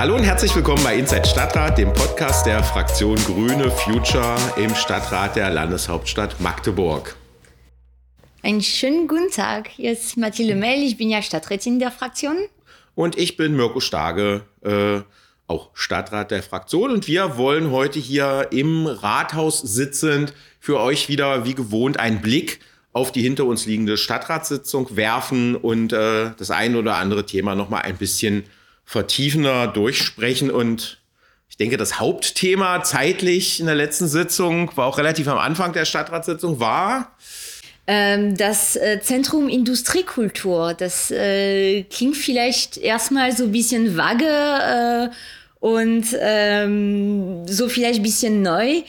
Hallo und herzlich willkommen bei Inside Stadtrat, dem Podcast der Fraktion Grüne Future im Stadtrat der Landeshauptstadt Magdeburg. Einen schönen guten Tag. Hier ist Mathilde Mell, ich bin ja Stadträtin der Fraktion. Und ich bin Mirko Starge, äh, auch Stadtrat der Fraktion. Und wir wollen heute hier im Rathaus sitzend für euch wieder wie gewohnt einen Blick auf die hinter uns liegende Stadtratssitzung werfen und äh, das ein oder andere Thema nochmal ein bisschen vertiefender durchsprechen. Und ich denke, das Hauptthema zeitlich in der letzten Sitzung war auch relativ am Anfang der Stadtratssitzung war ähm, das äh, Zentrum Industriekultur. Das äh, klingt vielleicht erstmal so ein bisschen vage äh, und ähm, so vielleicht ein bisschen neu.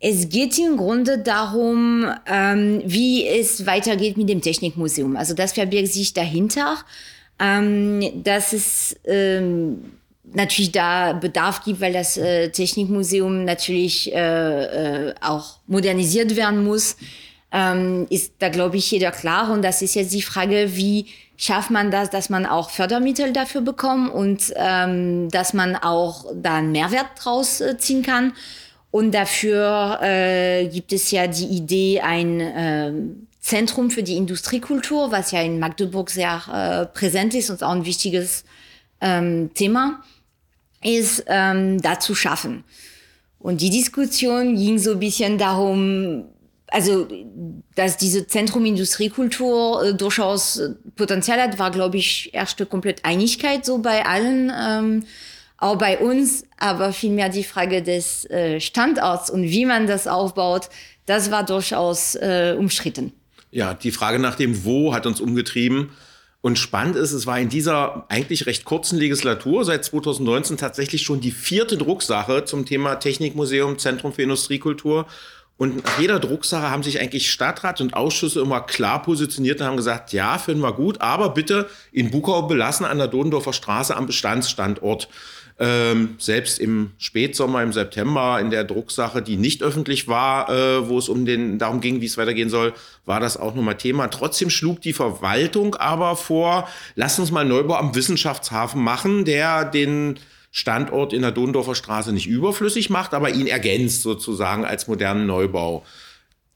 Es geht im Grunde darum, ähm, wie es weitergeht mit dem Technikmuseum. Also das verbirgt sich dahinter, ähm, dass es ähm, natürlich da Bedarf gibt, weil das äh, Technikmuseum natürlich äh, äh, auch modernisiert werden muss. Ähm, ist da, glaube ich, jeder klar. Und das ist jetzt die Frage, wie schafft man das, dass man auch Fördermittel dafür bekommt und ähm, dass man auch da einen Mehrwert draus äh, ziehen kann. Und dafür äh, gibt es ja die Idee, ein äh, Zentrum für die Industriekultur, was ja in Magdeburg sehr äh, präsent ist und auch ein wichtiges ähm, Thema ist, ähm, da zu schaffen. Und die Diskussion ging so ein bisschen darum, also dass diese Zentrum Industriekultur äh, durchaus Potenzial hat, war, glaube ich, erste komplett Einigkeit so bei allen. Ähm, auch bei uns, aber vielmehr die Frage des äh, Standorts und wie man das aufbaut, das war durchaus äh, umstritten. Ja, die Frage nach dem Wo hat uns umgetrieben. Und spannend ist, es war in dieser eigentlich recht kurzen Legislatur seit 2019 tatsächlich schon die vierte Drucksache zum Thema Technikmuseum, Zentrum für Industriekultur. Und nach jeder Drucksache haben sich eigentlich Stadtrat und Ausschüsse immer klar positioniert und haben gesagt, ja, finden wir gut, aber bitte in Bukau belassen an der Dodendorfer Straße am Bestandsstandort. Ähm, selbst im Spätsommer, im September, in der Drucksache, die nicht öffentlich war, äh, wo es um den, darum ging, wie es weitergehen soll, war das auch nochmal Thema. Trotzdem schlug die Verwaltung aber vor, lass uns mal Neubau am Wissenschaftshafen machen, der den Standort in der Dondorfer Straße nicht überflüssig macht, aber ihn ergänzt sozusagen als modernen Neubau.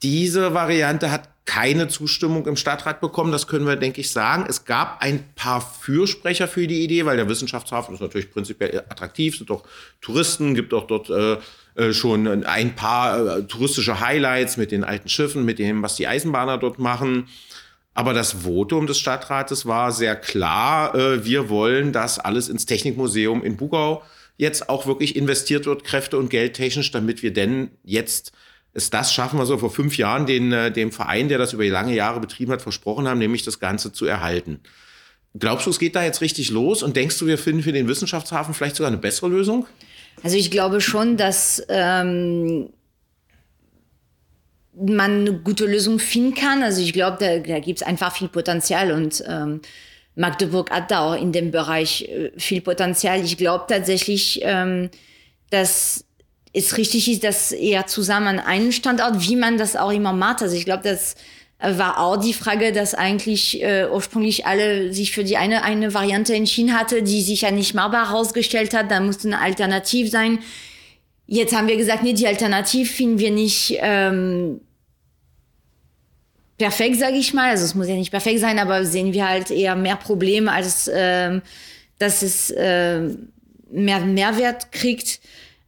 Diese Variante hat keine Zustimmung im Stadtrat bekommen, das können wir, denke ich, sagen. Es gab ein paar Fürsprecher für die Idee, weil der Wissenschaftshafen ist natürlich prinzipiell attraktiv, sind doch Touristen, gibt auch dort äh, äh, schon ein paar äh, touristische Highlights mit den alten Schiffen, mit dem, was die Eisenbahner dort machen. Aber das Votum des Stadtrates war sehr klar. Äh, wir wollen, dass alles ins Technikmuseum in Bugau jetzt auch wirklich investiert wird, kräfte- und geldtechnisch, damit wir denn jetzt es das schaffen, was wir vor fünf Jahren den, äh, dem Verein, der das über lange Jahre betrieben hat, versprochen haben, nämlich das Ganze zu erhalten. Glaubst du, es geht da jetzt richtig los und denkst du, wir finden für den Wissenschaftshafen vielleicht sogar eine bessere Lösung? Also ich glaube schon, dass ähm, man eine gute Lösung finden kann. Also ich glaube, da, da gibt es einfach viel Potenzial und ähm, Magdeburg hat da auch in dem Bereich äh, viel Potenzial. Ich glaube tatsächlich, ähm, dass es richtig ist, dass eher zusammen an einen Standort, wie man das auch immer macht. Also ich glaube, das äh, war auch die Frage, dass eigentlich äh, ursprünglich alle sich für die eine, eine Variante entschieden hatte, die sich ja nicht machbar herausgestellt hat. Da musste eine Alternative sein. Jetzt haben wir gesagt, nee, die Alternative finden wir nicht ähm, perfekt, sage ich mal. Also es muss ja nicht perfekt sein, aber sehen wir halt eher mehr Probleme, als ähm, dass es äh, mehr Mehrwert kriegt.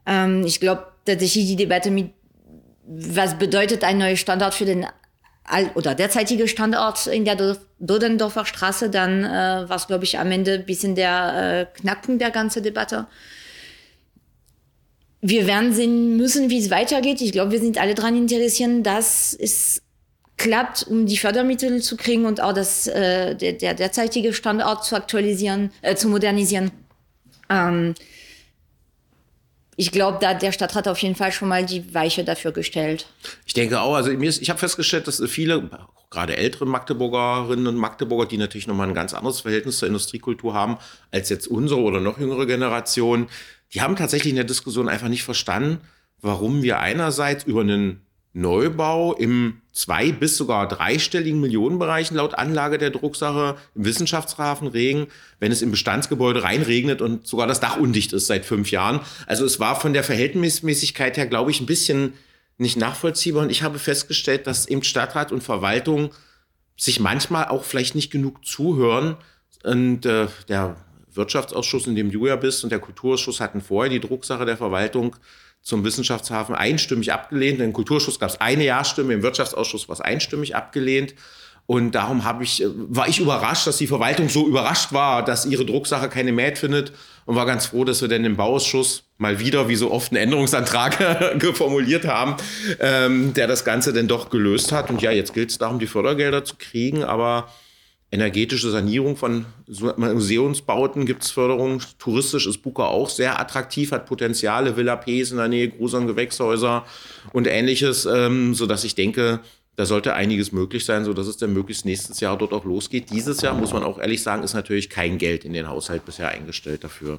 Ähm, ich glaube tatsächlich die Debatte mit, was bedeutet ein neuer Standort für den Al oder derzeitige Standort in der Dodendorfer Straße, dann äh, war es, glaube ich, am Ende ein bisschen der äh, Knackpunkt der ganzen Debatte. Wir werden sehen müssen, wie es weitergeht. Ich glaube, wir sind alle daran interessiert, dass es klappt, um die Fördermittel zu kriegen und auch das, äh, der, der derzeitige Standort zu aktualisieren, äh, zu modernisieren. Ähm, ich glaube, da der Stadtrat auf jeden Fall schon mal die Weiche dafür gestellt. Ich denke auch, also mir ist, ich habe festgestellt, dass viele, gerade ältere Magdeburgerinnen und Magdeburger, die natürlich nochmal ein ganz anderes Verhältnis zur Industriekultur haben, als jetzt unsere oder noch jüngere Generation, die haben tatsächlich in der Diskussion einfach nicht verstanden, warum wir einerseits über einen Neubau im zwei- bis sogar dreistelligen Millionenbereichen laut Anlage der Drucksache im Wissenschaftshafen Regen, wenn es im Bestandsgebäude reinregnet und sogar das Dach undicht ist seit fünf Jahren. Also es war von der Verhältnismäßigkeit her, glaube ich, ein bisschen nicht nachvollziehbar. Und ich habe festgestellt, dass eben Stadtrat und Verwaltung sich manchmal auch vielleicht nicht genug zuhören. Und äh, der Wirtschaftsausschuss, in dem du ja bist, und der Kulturausschuss hatten vorher die Drucksache der Verwaltung zum Wissenschaftshafen einstimmig abgelehnt. Im Kulturschuss gab es eine Ja-Stimme, im Wirtschaftsausschuss war es einstimmig abgelehnt. Und darum habe ich, äh, war ich überrascht, dass die Verwaltung so überrascht war, dass ihre Drucksache keine Mehrheit findet und war ganz froh, dass wir denn im Bauausschuss mal wieder, wie so oft, einen Änderungsantrag geformuliert haben, ähm, der das Ganze denn doch gelöst hat. Und ja, jetzt gilt es darum, die Fördergelder zu kriegen, aber energetische Sanierung von Museumsbauten gibt es Förderung. Touristisch ist Buka auch sehr attraktiv, hat Potenziale, Villa Ps in der Nähe, Grusern Gewächshäuser und ähnliches, ähm, sodass ich denke, da sollte einiges möglich sein, sodass es dann möglichst nächstes Jahr dort auch losgeht. Dieses Jahr, muss man auch ehrlich sagen, ist natürlich kein Geld in den Haushalt bisher eingestellt dafür.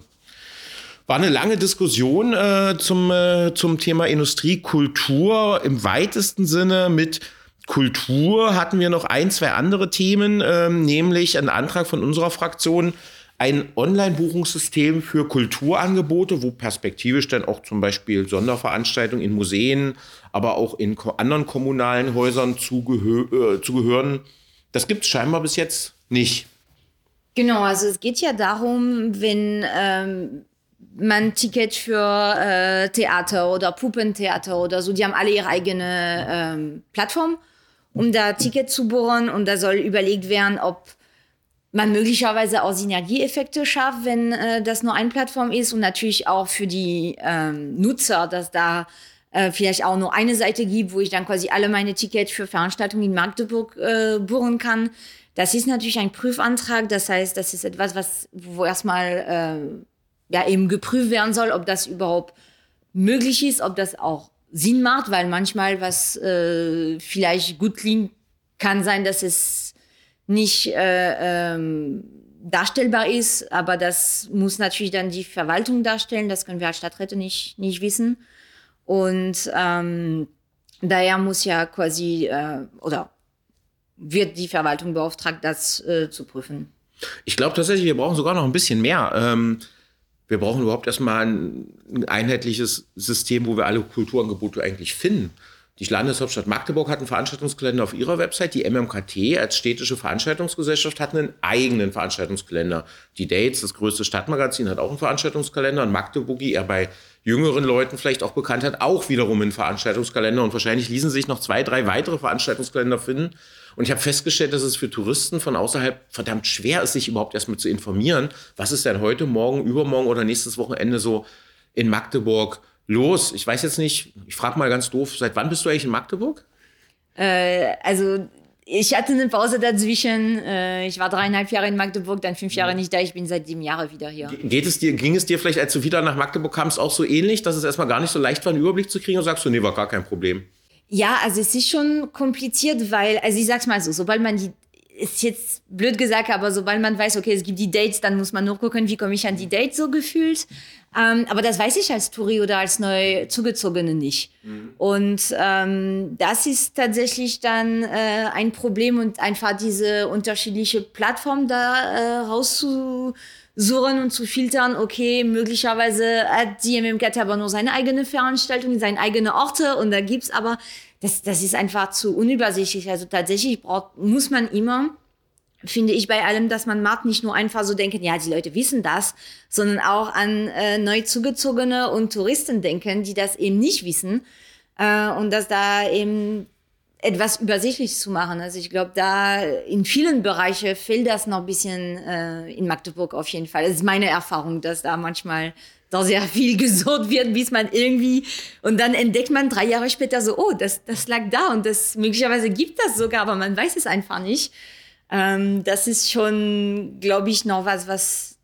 War eine lange Diskussion äh, zum, äh, zum Thema Industriekultur im weitesten Sinne mit Kultur hatten wir noch ein, zwei andere Themen, ähm, nämlich ein Antrag von unserer Fraktion, ein Online-Buchungssystem für Kulturangebote, wo perspektivisch dann auch zum Beispiel Sonderveranstaltungen in Museen, aber auch in anderen kommunalen Häusern zugehö äh, zugehören. Das gibt es scheinbar bis jetzt nicht. Genau, also es geht ja darum, wenn ähm, man Ticket für äh, Theater oder Puppentheater oder so, die haben alle ihre eigene ähm, Plattform um da Ticket zu bohren. Und da soll überlegt werden, ob man möglicherweise auch Synergieeffekte schafft, wenn äh, das nur eine Plattform ist. Und natürlich auch für die ähm, Nutzer, dass da äh, vielleicht auch nur eine Seite gibt, wo ich dann quasi alle meine Tickets für Veranstaltungen in Magdeburg äh, buchen kann. Das ist natürlich ein Prüfantrag, das heißt, das ist etwas, was wo erstmal äh, ja eben geprüft werden soll, ob das überhaupt möglich ist, ob das auch Sinn macht, weil manchmal was äh, vielleicht gut klingt, kann sein, dass es nicht äh, ähm, darstellbar ist, aber das muss natürlich dann die Verwaltung darstellen, das können wir als Stadträte nicht, nicht wissen. Und ähm, daher muss ja quasi, äh, oder wird die Verwaltung beauftragt, das äh, zu prüfen. Ich glaube tatsächlich, wir brauchen sogar noch ein bisschen mehr. Ähm, wir brauchen überhaupt erstmal ein, ein einheitliches System, wo wir alle Kulturangebote eigentlich finden. Die Landeshauptstadt Magdeburg hat einen Veranstaltungskalender auf ihrer Website. Die MMKT als städtische Veranstaltungsgesellschaft hat einen eigenen Veranstaltungskalender. Die Dates, das größte Stadtmagazin, hat auch einen Veranstaltungskalender. Und Magdeburgi, er bei jüngeren Leuten vielleicht auch bekannt hat, auch wiederum einen Veranstaltungskalender. Und wahrscheinlich ließen sich noch zwei, drei weitere Veranstaltungskalender finden. Und ich habe festgestellt, dass es für Touristen von außerhalb verdammt schwer ist, sich überhaupt erstmal zu informieren, was ist denn heute, morgen, übermorgen oder nächstes Wochenende so in Magdeburg los? Ich weiß jetzt nicht, ich frage mal ganz doof, seit wann bist du eigentlich in Magdeburg? Äh, also ich hatte eine Pause dazwischen. Äh, ich war dreieinhalb Jahre in Magdeburg, dann fünf Jahre nicht da. Ich bin seit sieben Jahren wieder hier. Geht es dir, ging es dir vielleicht, als du wieder nach Magdeburg kamst, auch so ähnlich, dass es erstmal gar nicht so leicht war, einen Überblick zu kriegen? Und sagst du, nee, war gar kein Problem? Ja, also es ist schon kompliziert, weil, also ich sag's mal so, sobald man die, ist jetzt blöd gesagt, aber sobald man weiß, okay, es gibt die Dates, dann muss man nur gucken, wie komme ich an die Dates so gefühlt. Ähm, aber das weiß ich als Touri oder als neu zugezogene nicht. Mhm. Und ähm, das ist tatsächlich dann äh, ein Problem und einfach diese unterschiedliche Plattform da äh, rauszu suchen und zu filtern, okay, möglicherweise hat die MMKT aber nur seine eigene Veranstaltung, seine eigene Orte und da gibt's aber, das, das ist einfach zu unübersichtlich. Also tatsächlich braucht, muss man immer, finde ich bei allem, dass man macht, nicht nur einfach so denken, ja, die Leute wissen das, sondern auch an äh, neu zugezogene und Touristen denken, die das eben nicht wissen. Äh, und dass da eben etwas übersichtlich zu machen. Also ich glaube, da in vielen Bereichen fehlt das noch ein bisschen äh, in Magdeburg auf jeden Fall. Das ist meine Erfahrung, dass da manchmal da sehr viel gesucht wird, bis man irgendwie und dann entdeckt man drei Jahre später so, oh, das, das lag da und das möglicherweise gibt das sogar, aber man weiß es einfach nicht. Ähm, das ist schon, glaube ich, noch was, was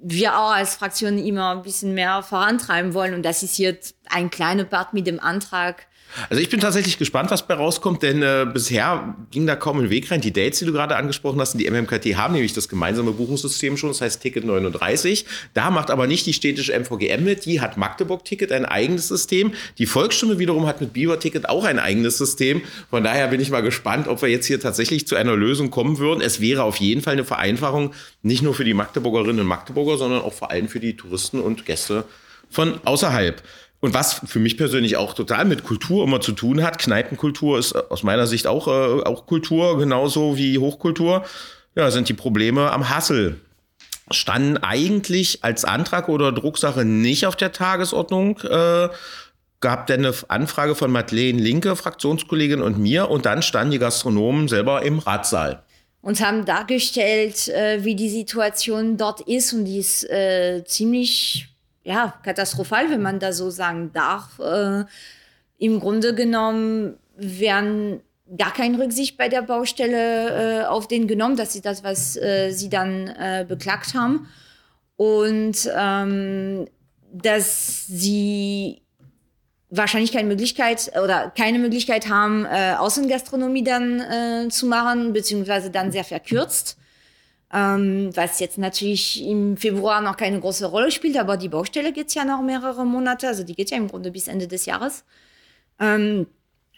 wir auch als Fraktion immer ein bisschen mehr vorantreiben wollen und das ist jetzt ein kleiner Part mit dem Antrag Also ich bin tatsächlich gespannt, was bei rauskommt, denn äh, bisher ging da kaum ein Weg rein. Die Dates, die du gerade angesprochen hast, die MMKT haben nämlich das gemeinsame Buchungssystem schon, das heißt Ticket 39. Da macht aber nicht die städtische MVGM mit, die hat Magdeburg Ticket ein eigenes System. Die Volksstimme wiederum hat mit Biber Ticket auch ein eigenes System. Von daher bin ich mal gespannt, ob wir jetzt hier tatsächlich zu einer Lösung kommen würden. Es wäre auf jeden Fall eine Vereinfachung, nicht nur für die Magdeburgerinnen und Magdeburger, sondern auch vor allem für die Touristen und Gäste von außerhalb. Und was für mich persönlich auch total mit Kultur immer zu tun hat, Kneipenkultur ist aus meiner Sicht auch, äh, auch Kultur, genauso wie Hochkultur, ja, sind die Probleme am Hassel. Standen eigentlich als Antrag oder Drucksache nicht auf der Tagesordnung. Äh, gab denn eine Anfrage von Madeleine Linke, Fraktionskollegin und mir, und dann standen die Gastronomen selber im Ratsaal und haben dargestellt, äh, wie die Situation dort ist und die ist äh, ziemlich ja, katastrophal, wenn man da so sagen darf. Äh, Im Grunde genommen werden gar keine Rücksicht bei der Baustelle äh, auf den genommen. Das ist das, was äh, sie dann äh, beklagt haben. Und ähm, dass sie wahrscheinlich keine Möglichkeit oder keine Möglichkeit haben, äh, Außengastronomie dann äh, zu machen, beziehungsweise dann sehr verkürzt ähm, was jetzt natürlich im Februar noch keine große Rolle spielt, aber die Baustelle geht ja noch mehrere Monate, also die geht ja im Grunde bis Ende des Jahres. Ähm,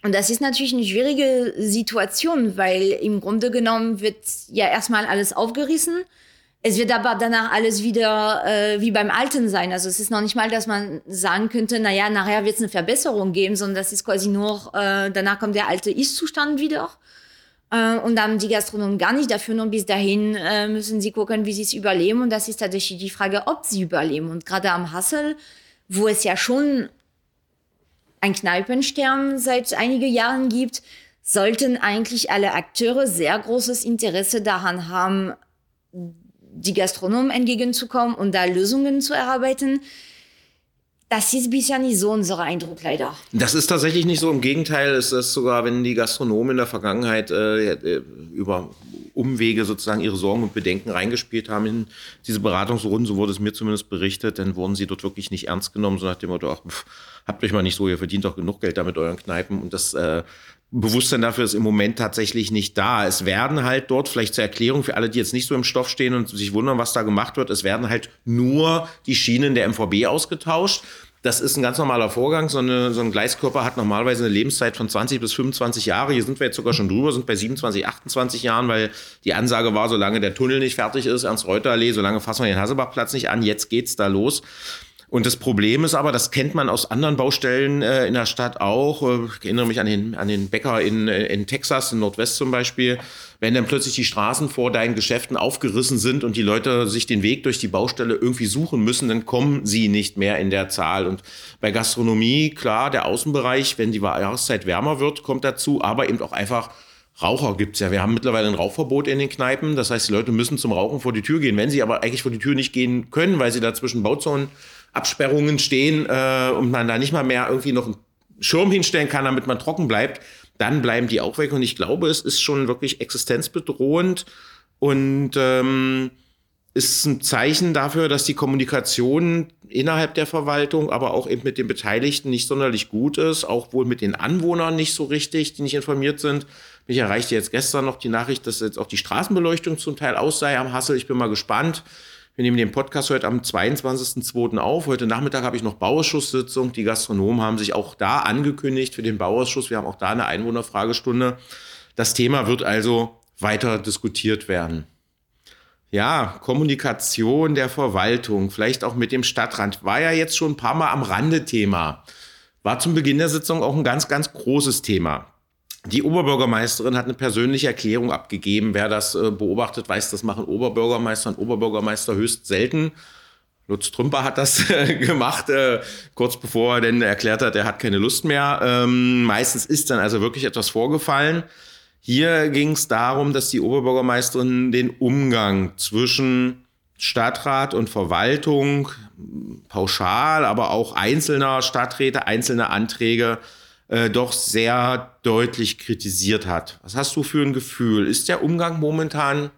und das ist natürlich eine schwierige Situation, weil im Grunde genommen wird ja erstmal alles aufgerissen. Es wird aber danach alles wieder äh, wie beim Alten sein. Also es ist noch nicht mal, dass man sagen könnte, naja, nachher wird es eine Verbesserung geben, sondern das ist quasi nur, äh, danach kommt der alte Ist-Zustand wieder. Äh, und dann die Gastronomen gar nicht dafür, und bis dahin äh, müssen sie gucken, wie sie es überleben. Und das ist tatsächlich die Frage, ob sie überleben. Und gerade am Hassel, wo es ja schon ein Kneipenstern seit einigen Jahren gibt, sollten eigentlich alle Akteure sehr großes Interesse daran haben, die Gastronomen entgegenzukommen und da Lösungen zu erarbeiten. Das ist bisher nicht so unser Eindruck, leider. Das ist tatsächlich nicht so. Im Gegenteil, es ist sogar, wenn die Gastronomen in der Vergangenheit äh, äh, über Umwege sozusagen ihre Sorgen und Bedenken reingespielt haben in diese Beratungsrunden, so wurde es mir zumindest berichtet, dann wurden sie dort wirklich nicht ernst genommen, so nach dem Motto, ach, pff, habt euch mal nicht so, ihr verdient doch genug Geld da mit euren Kneipen. Und das äh, Bewusstsein dafür ist im Moment tatsächlich nicht da. Es werden halt dort, vielleicht zur Erklärung für alle, die jetzt nicht so im Stoff stehen und sich wundern, was da gemacht wird, es werden halt nur die Schienen der MVB ausgetauscht. Das ist ein ganz normaler Vorgang. So, eine, so ein Gleiskörper hat normalerweise eine Lebenszeit von 20 bis 25 Jahre. Hier sind wir jetzt sogar schon drüber, sind bei 27, 28 Jahren, weil die Ansage war, solange der Tunnel nicht fertig ist, Ernst-Reuter-Allee, solange fassen wir den Hasselbachplatz nicht an. Jetzt geht's da los. Und das Problem ist aber, das kennt man aus anderen Baustellen äh, in der Stadt auch. Äh, ich erinnere mich an den, an den Bäcker in, äh, in Texas, in Nordwest zum Beispiel. Wenn dann plötzlich die Straßen vor deinen Geschäften aufgerissen sind und die Leute sich den Weg durch die Baustelle irgendwie suchen müssen, dann kommen sie nicht mehr in der Zahl. Und bei Gastronomie, klar, der Außenbereich, wenn die Jahreszeit wärmer wird, kommt dazu, aber eben auch einfach Raucher gibt's ja. Wir haben mittlerweile ein Rauchverbot in den Kneipen. Das heißt, die Leute müssen zum Rauchen vor die Tür gehen. Wenn sie aber eigentlich vor die Tür nicht gehen können, weil sie da zwischen Bauzonen Absperrungen stehen äh, und man da nicht mal mehr irgendwie noch einen Schirm hinstellen kann, damit man trocken bleibt, dann bleiben die auch weg. Und ich glaube, es ist schon wirklich existenzbedrohend und ähm, ist ein Zeichen dafür, dass die Kommunikation innerhalb der Verwaltung, aber auch eben mit den Beteiligten nicht sonderlich gut ist, auch wohl mit den Anwohnern nicht so richtig, die nicht informiert sind. Mich erreichte jetzt gestern noch die Nachricht, dass jetzt auch die Straßenbeleuchtung zum Teil aus sei am Hassel. Ich bin mal gespannt. Wir nehmen den Podcast heute am 22.02. auf. Heute Nachmittag habe ich noch Bauausschusssitzung. Die Gastronomen haben sich auch da angekündigt für den Bauausschuss. Wir haben auch da eine Einwohnerfragestunde. Das Thema wird also weiter diskutiert werden. Ja, Kommunikation der Verwaltung, vielleicht auch mit dem Stadtrand, war ja jetzt schon ein paar Mal am Rande Thema. War zum Beginn der Sitzung auch ein ganz, ganz großes Thema. Die Oberbürgermeisterin hat eine persönliche Erklärung abgegeben. Wer das äh, beobachtet, weiß, das machen Oberbürgermeister und Oberbürgermeister höchst selten. Lutz Trümper hat das äh, gemacht, äh, kurz bevor er denn erklärt hat, er hat keine Lust mehr. Ähm, meistens ist dann also wirklich etwas vorgefallen. Hier ging es darum, dass die Oberbürgermeisterin den Umgang zwischen Stadtrat und Verwaltung pauschal, aber auch einzelner Stadträte, einzelne Anträge äh, doch sehr deutlich kritisiert hat. Was hast du für ein Gefühl? Ist der Umgang momentan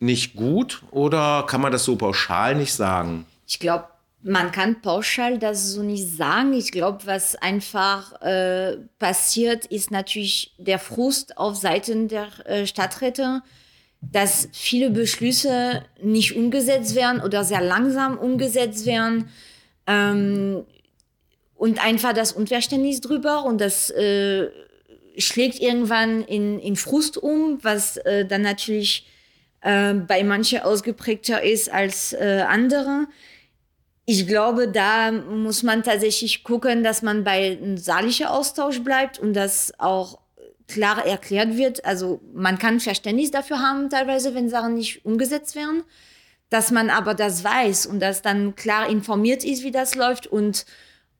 nicht gut oder kann man das so pauschal nicht sagen? Ich glaube, Man kann pauschal das so nicht sagen. Ich glaube, was einfach äh, passiert, ist natürlich der Frust auf Seiten der äh, Stadträte, dass viele Beschlüsse nicht umgesetzt werden oder sehr langsam umgesetzt werden. Ähm, und einfach das Unverständnis drüber und das äh, schlägt irgendwann in, in Frust um, was äh, dann natürlich äh, bei manchen ausgeprägter ist als äh, andere ich glaube, da muss man tatsächlich gucken, dass man bei einem sachlichen Austausch bleibt und das auch klar erklärt wird. Also man kann Verständnis dafür haben, teilweise, wenn Sachen nicht umgesetzt werden, dass man aber das weiß und dass dann klar informiert ist, wie das läuft. Und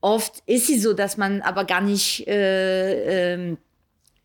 oft ist es so, dass man aber gar nicht äh, äh,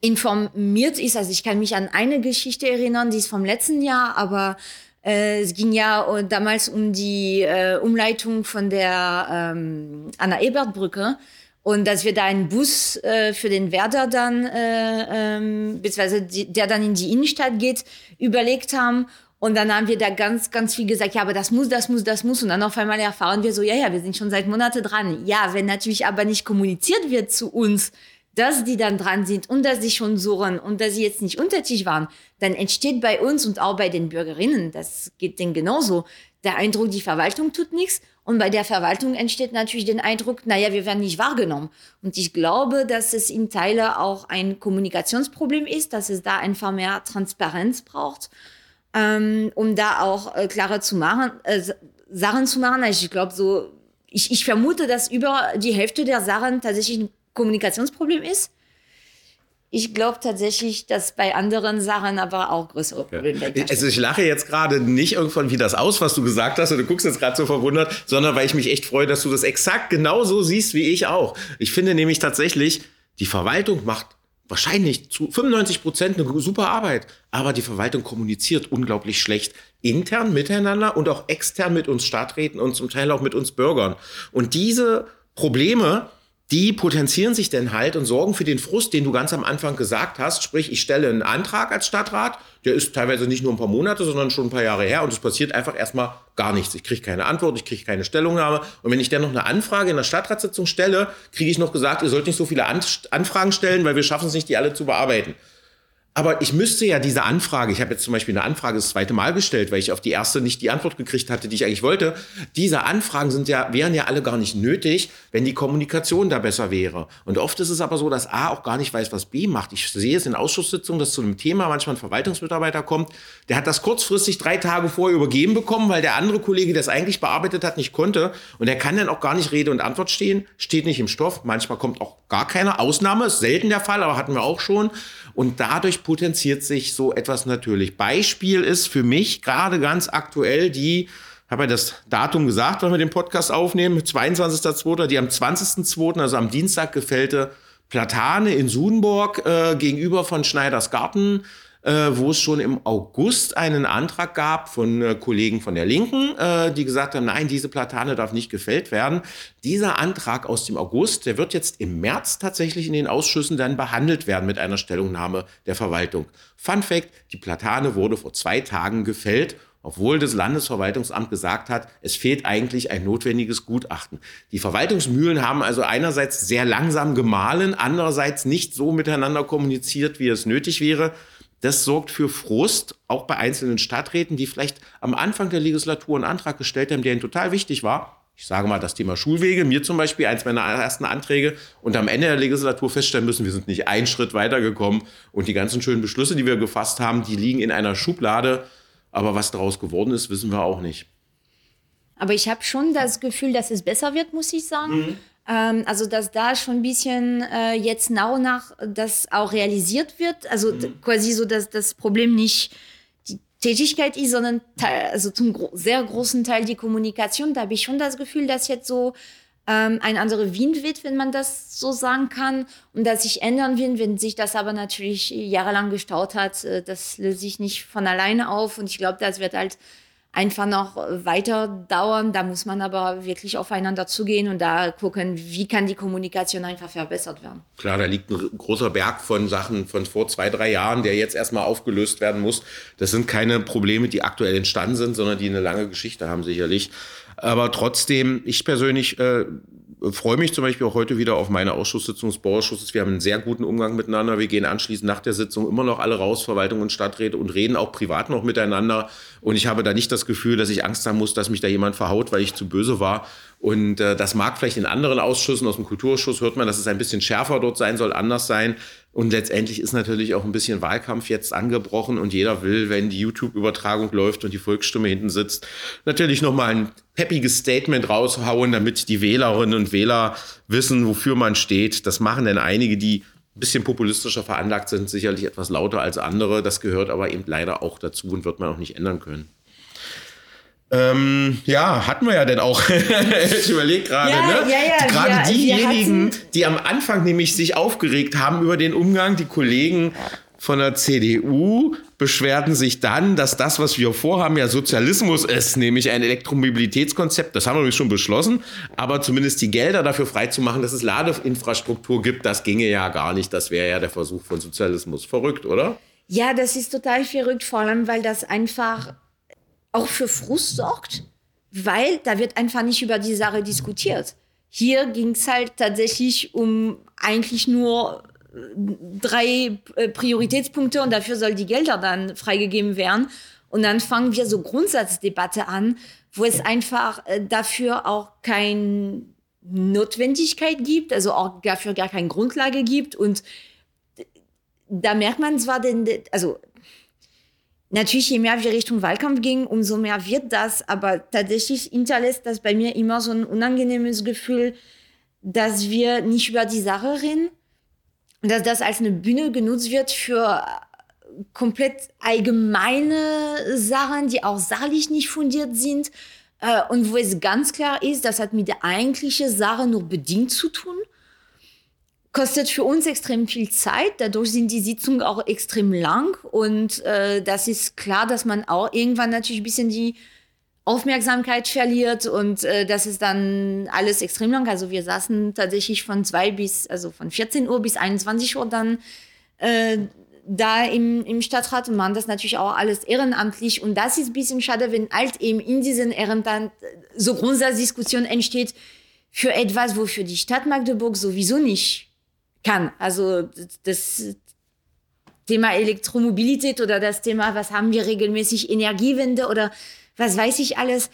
informiert ist. Also ich kann mich an eine Geschichte erinnern, die ist vom letzten Jahr, aber äh, es ging ja äh, damals um die äh, Umleitung von der ähm, Anna-Ebert-Brücke und dass wir da einen Bus äh, für den Werder dann, äh, ähm, beziehungsweise die, der dann in die Innenstadt geht, überlegt haben. Und dann haben wir da ganz, ganz viel gesagt, ja, aber das muss, das muss, das muss. Und dann auf einmal erfahren wir so, ja, ja, wir sind schon seit Monaten dran. Ja, wenn natürlich aber nicht kommuniziert wird zu uns, dass die dann dran sind und dass sie schon suchen und dass sie jetzt nicht untätig waren, dann entsteht bei uns und auch bei den Bürgerinnen, das geht denen genauso, der Eindruck, die Verwaltung tut nichts. Und bei der Verwaltung entsteht natürlich den Eindruck, naja, wir werden nicht wahrgenommen. Und ich glaube, dass es in Teile auch ein Kommunikationsproblem ist, dass es da einfach mehr Transparenz braucht, ähm, um da auch äh, klarer zu machen, äh, Sachen zu machen. Also ich glaube so, ich, ich vermute, dass über die Hälfte der Sachen tatsächlich Kommunikationsproblem ist. Ich glaube tatsächlich, dass bei anderen Sachen aber auch größere Probleme ja. Also ich lache jetzt gerade nicht irgendwann wie das aus, was du gesagt hast, und du guckst jetzt gerade so verwundert, sondern weil ich mich echt freue, dass du das exakt genauso siehst wie ich auch. Ich finde nämlich tatsächlich, die Verwaltung macht wahrscheinlich zu 95 Prozent eine super Arbeit, aber die Verwaltung kommuniziert unglaublich schlecht intern miteinander und auch extern mit uns Stadträten und zum Teil auch mit uns Bürgern. Und diese Probleme, die potenzieren sich denn halt und sorgen für den Frust, den du ganz am Anfang gesagt hast. Sprich, ich stelle einen Antrag als Stadtrat, der ist teilweise nicht nur ein paar Monate, sondern schon ein paar Jahre her und es passiert einfach erstmal gar nichts. Ich kriege keine Antwort, ich kriege keine Stellungnahme. Und wenn ich dann noch eine Anfrage in der Stadtratssitzung stelle, kriege ich noch gesagt, ihr sollt nicht so viele Anfragen stellen, weil wir schaffen es nicht, die alle zu bearbeiten. Aber ich müsste ja diese Anfrage, ich habe jetzt zum Beispiel eine Anfrage das zweite Mal gestellt, weil ich auf die erste nicht die Antwort gekriegt hatte, die ich eigentlich wollte. Diese Anfragen sind ja, wären ja alle gar nicht nötig, wenn die Kommunikation da besser wäre. Und oft ist es aber so, dass A auch gar nicht weiß, was B macht. Ich sehe es in Ausschusssitzungen, dass zu einem Thema manchmal ein Verwaltungsmitarbeiter kommt, der hat das kurzfristig drei Tage vorher übergeben bekommen, weil der andere Kollege, es eigentlich bearbeitet hat, nicht konnte. Und der kann dann auch gar nicht Rede und Antwort stehen, steht nicht im Stoff. Manchmal kommt auch gar keine Ausnahme, ist selten der Fall, aber hatten wir auch schon. Und dadurch potenziert sich so etwas natürlich. Beispiel ist für mich gerade ganz aktuell die, habe ja das Datum gesagt, wenn wir den Podcast aufnehmen, 22.02., die am 20.02., also am Dienstag gefällte Platane in Sudenburg äh, gegenüber von Schneiders Garten wo es schon im August einen Antrag gab von äh, Kollegen von der Linken, äh, die gesagt haben, nein, diese Platane darf nicht gefällt werden. Dieser Antrag aus dem August, der wird jetzt im März tatsächlich in den Ausschüssen dann behandelt werden mit einer Stellungnahme der Verwaltung. Fun Fact, die Platane wurde vor zwei Tagen gefällt obwohl das Landesverwaltungsamt gesagt hat, es fehlt eigentlich ein notwendiges Gutachten. Die Verwaltungsmühlen haben also einerseits sehr langsam gemahlen, andererseits nicht so miteinander kommuniziert, wie es nötig wäre. Das sorgt für Frust, auch bei einzelnen Stadträten, die vielleicht am Anfang der Legislatur einen Antrag gestellt haben, der ihnen total wichtig war. Ich sage mal das Thema Schulwege, mir zum Beispiel eins meiner ersten Anträge und am Ende der Legislatur feststellen müssen, wir sind nicht einen Schritt weitergekommen und die ganzen schönen Beschlüsse, die wir gefasst haben, die liegen in einer Schublade. Aber was daraus geworden ist, wissen wir auch nicht. Aber ich habe schon das Gefühl, dass es besser wird, muss ich sagen. Mhm. Ähm, also, dass da schon ein bisschen äh, jetzt nach und nach das auch realisiert wird. Also mhm. quasi so, dass das Problem nicht die Tätigkeit ist, sondern also zum gro sehr großen Teil die Kommunikation. Da habe ich schon das Gefühl, dass jetzt so ähm, ein anderer Wind wird, wenn man das so sagen kann, und dass sich ändern wird, wenn sich das aber natürlich jahrelang gestaut hat, äh, das löst sich nicht von alleine auf. Und ich glaube, das wird halt einfach noch weiter dauern. Da muss man aber wirklich aufeinander zugehen und da gucken, wie kann die Kommunikation einfach verbessert werden. Klar, da liegt ein großer Berg von Sachen von vor zwei, drei Jahren, der jetzt erstmal aufgelöst werden muss. Das sind keine Probleme, die aktuell entstanden sind, sondern die eine lange Geschichte haben sicherlich. Aber trotzdem, ich persönlich äh, freue mich zum Beispiel auch heute wieder auf meine Ausschusssitzung des Bauausschusses. Wir haben einen sehr guten Umgang miteinander. Wir gehen anschließend nach der Sitzung immer noch alle raus, Verwaltung und Stadträte, und reden auch privat noch miteinander. Und ich habe da nicht das Gefühl, dass ich Angst haben muss, dass mich da jemand verhaut, weil ich zu böse war. Und äh, das mag vielleicht in anderen Ausschüssen, aus dem Kulturausschuss hört man, dass es ein bisschen schärfer dort sein soll, anders sein. Und letztendlich ist natürlich auch ein bisschen Wahlkampf jetzt angebrochen und jeder will, wenn die YouTube-Übertragung läuft und die Volksstimme hinten sitzt, natürlich nochmal ein peppiges Statement raushauen, damit die Wählerinnen und Wähler wissen, wofür man steht. Das machen denn einige, die ein bisschen populistischer veranlagt sind, sicherlich etwas lauter als andere. Das gehört aber eben leider auch dazu und wird man auch nicht ändern können. Ähm, ja, hatten wir ja denn auch. ich überlege gerade, Ja, ne? ja, ja, Gerade diejenigen, die am Anfang nämlich sich aufgeregt haben über den Umgang, die Kollegen von der CDU beschwerten sich dann, dass das, was wir vorhaben, ja Sozialismus ist, nämlich ein Elektromobilitätskonzept. Das haben wir übrigens schon beschlossen, aber zumindest die Gelder dafür freizumachen, dass es Ladeinfrastruktur gibt, das ginge ja gar nicht. Das wäre ja der Versuch von Sozialismus. Verrückt, oder? Ja, das ist total verrückt, vor allem, weil das einfach auch für Frust sorgt, weil da wird einfach nicht über die Sache diskutiert. Hier ging es halt tatsächlich um eigentlich nur äh, drei äh, Prioritätspunkte und dafür soll die Gelder dann freigegeben werden. Und dann fangen wir so Grundsatzdebatte an, wo es einfach äh, dafür auch keine Notwendigkeit gibt, also auch dafür gar keine Grundlage gibt. Und da merkt man zwar den, also natürlich, je mehr wir Richtung Wahlkampf gehen, umso mehr wird das, aber tatsächlich hinterlässt das bei mir immer so ein unangenehmes Gefühl, dass wir nicht über die Sache reden, dass das als eine Bühne genutzt wird für komplett allgemeine Sachen, die auch sachlich nicht fundiert sind. Äh, und wo es ganz klar ist, das hat mit der eigentlichen Sache nur bedingt zu tun kostet für uns extrem viel Zeit. Dadurch sind die Sitzungen auch extrem lang. Und äh, das ist klar, dass man auch irgendwann natürlich ein bisschen die Aufmerksamkeit verliert und äh, das ist dann alles extrem lang. Also wir saßen tatsächlich von zwei bis, also von 14 Uhr bis 21 Uhr dann äh, da im, im Stadtrat und machen das natürlich auch alles ehrenamtlich. Und das ist ein bisschen schade, wenn halt eben in diesen Ehrenamt so Grundsatzdiskussion entsteht für etwas, wofür die Stadt Magdeburg sowieso nicht kann. Also das Thema Elektromobilität oder das Thema, was haben wir regelmäßig, Energiewende oder was weiß ich alles,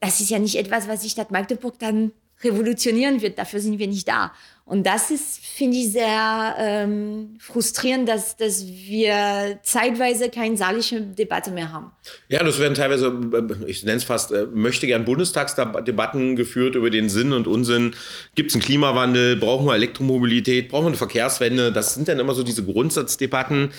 das ist ja nicht etwas, was die Stadt Magdeburg dann revolutionieren wird. Dafür sind wir nicht da. Und das ist, finde ich, sehr ähm, frustrierend, dass, dass wir zeitweise keine sachliche Debatte mehr haben. Ja, das werden teilweise, äh, ich nenne es fast, äh, möchte gern Bundestagsdebatten geführt über den Sinn und Unsinn. Gibt es einen Klimawandel? Brauchen wir Elektromobilität? Brauchen wir eine Verkehrswende? Das sind dann immer so diese Grundsatzdebatten,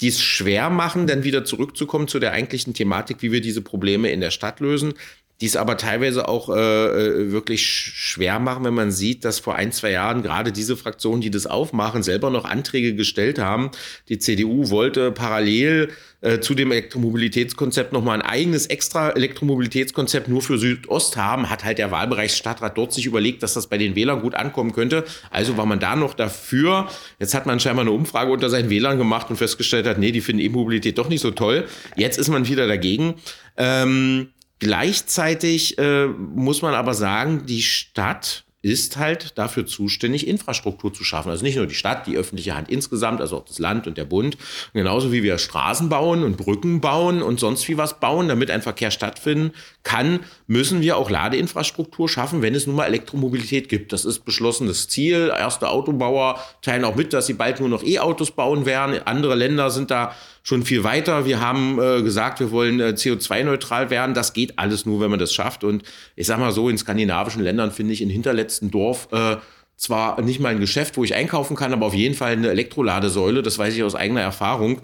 die es schwer machen, dann wieder zurückzukommen zu der eigentlichen Thematik, wie wir diese Probleme in der Stadt lösen. Die es aber teilweise auch äh, wirklich schwer machen, wenn man sieht, dass vor ein, zwei Jahren gerade diese Fraktionen, die das aufmachen, selber noch Anträge gestellt haben. Die CDU wollte parallel äh, zu dem Elektromobilitätskonzept nochmal ein eigenes extra Elektromobilitätskonzept nur für Südost haben, hat halt der Wahlbereichsstadtrat dort sich überlegt, dass das bei den Wählern gut ankommen könnte. Also war man da noch dafür. Jetzt hat man scheinbar eine Umfrage unter seinen Wählern gemacht und festgestellt hat, nee, die finden E-Mobilität doch nicht so toll. Jetzt ist man wieder dagegen. Ähm, Gleichzeitig äh, muss man aber sagen, die Stadt ist halt dafür zuständig, Infrastruktur zu schaffen. Also nicht nur die Stadt, die öffentliche Hand insgesamt, also auch das Land und der Bund. Genauso wie wir Straßen bauen und Brücken bauen und sonst wie was bauen, damit ein Verkehr stattfinden kann, müssen wir auch Ladeinfrastruktur schaffen, wenn es nun mal Elektromobilität gibt. Das ist beschlossenes Ziel. Erste Autobauer teilen auch mit, dass sie bald nur noch E-Autos bauen werden. Andere Länder sind da schon viel weiter. Wir haben äh, gesagt, wir wollen äh, CO2-neutral werden. Das geht alles nur, wenn man das schafft. Und ich sag mal so, in skandinavischen Ländern finde ich in hinterletzten Dorf äh, zwar nicht mal ein Geschäft, wo ich einkaufen kann, aber auf jeden Fall eine Elektroladesäule. Das weiß ich aus eigener Erfahrung.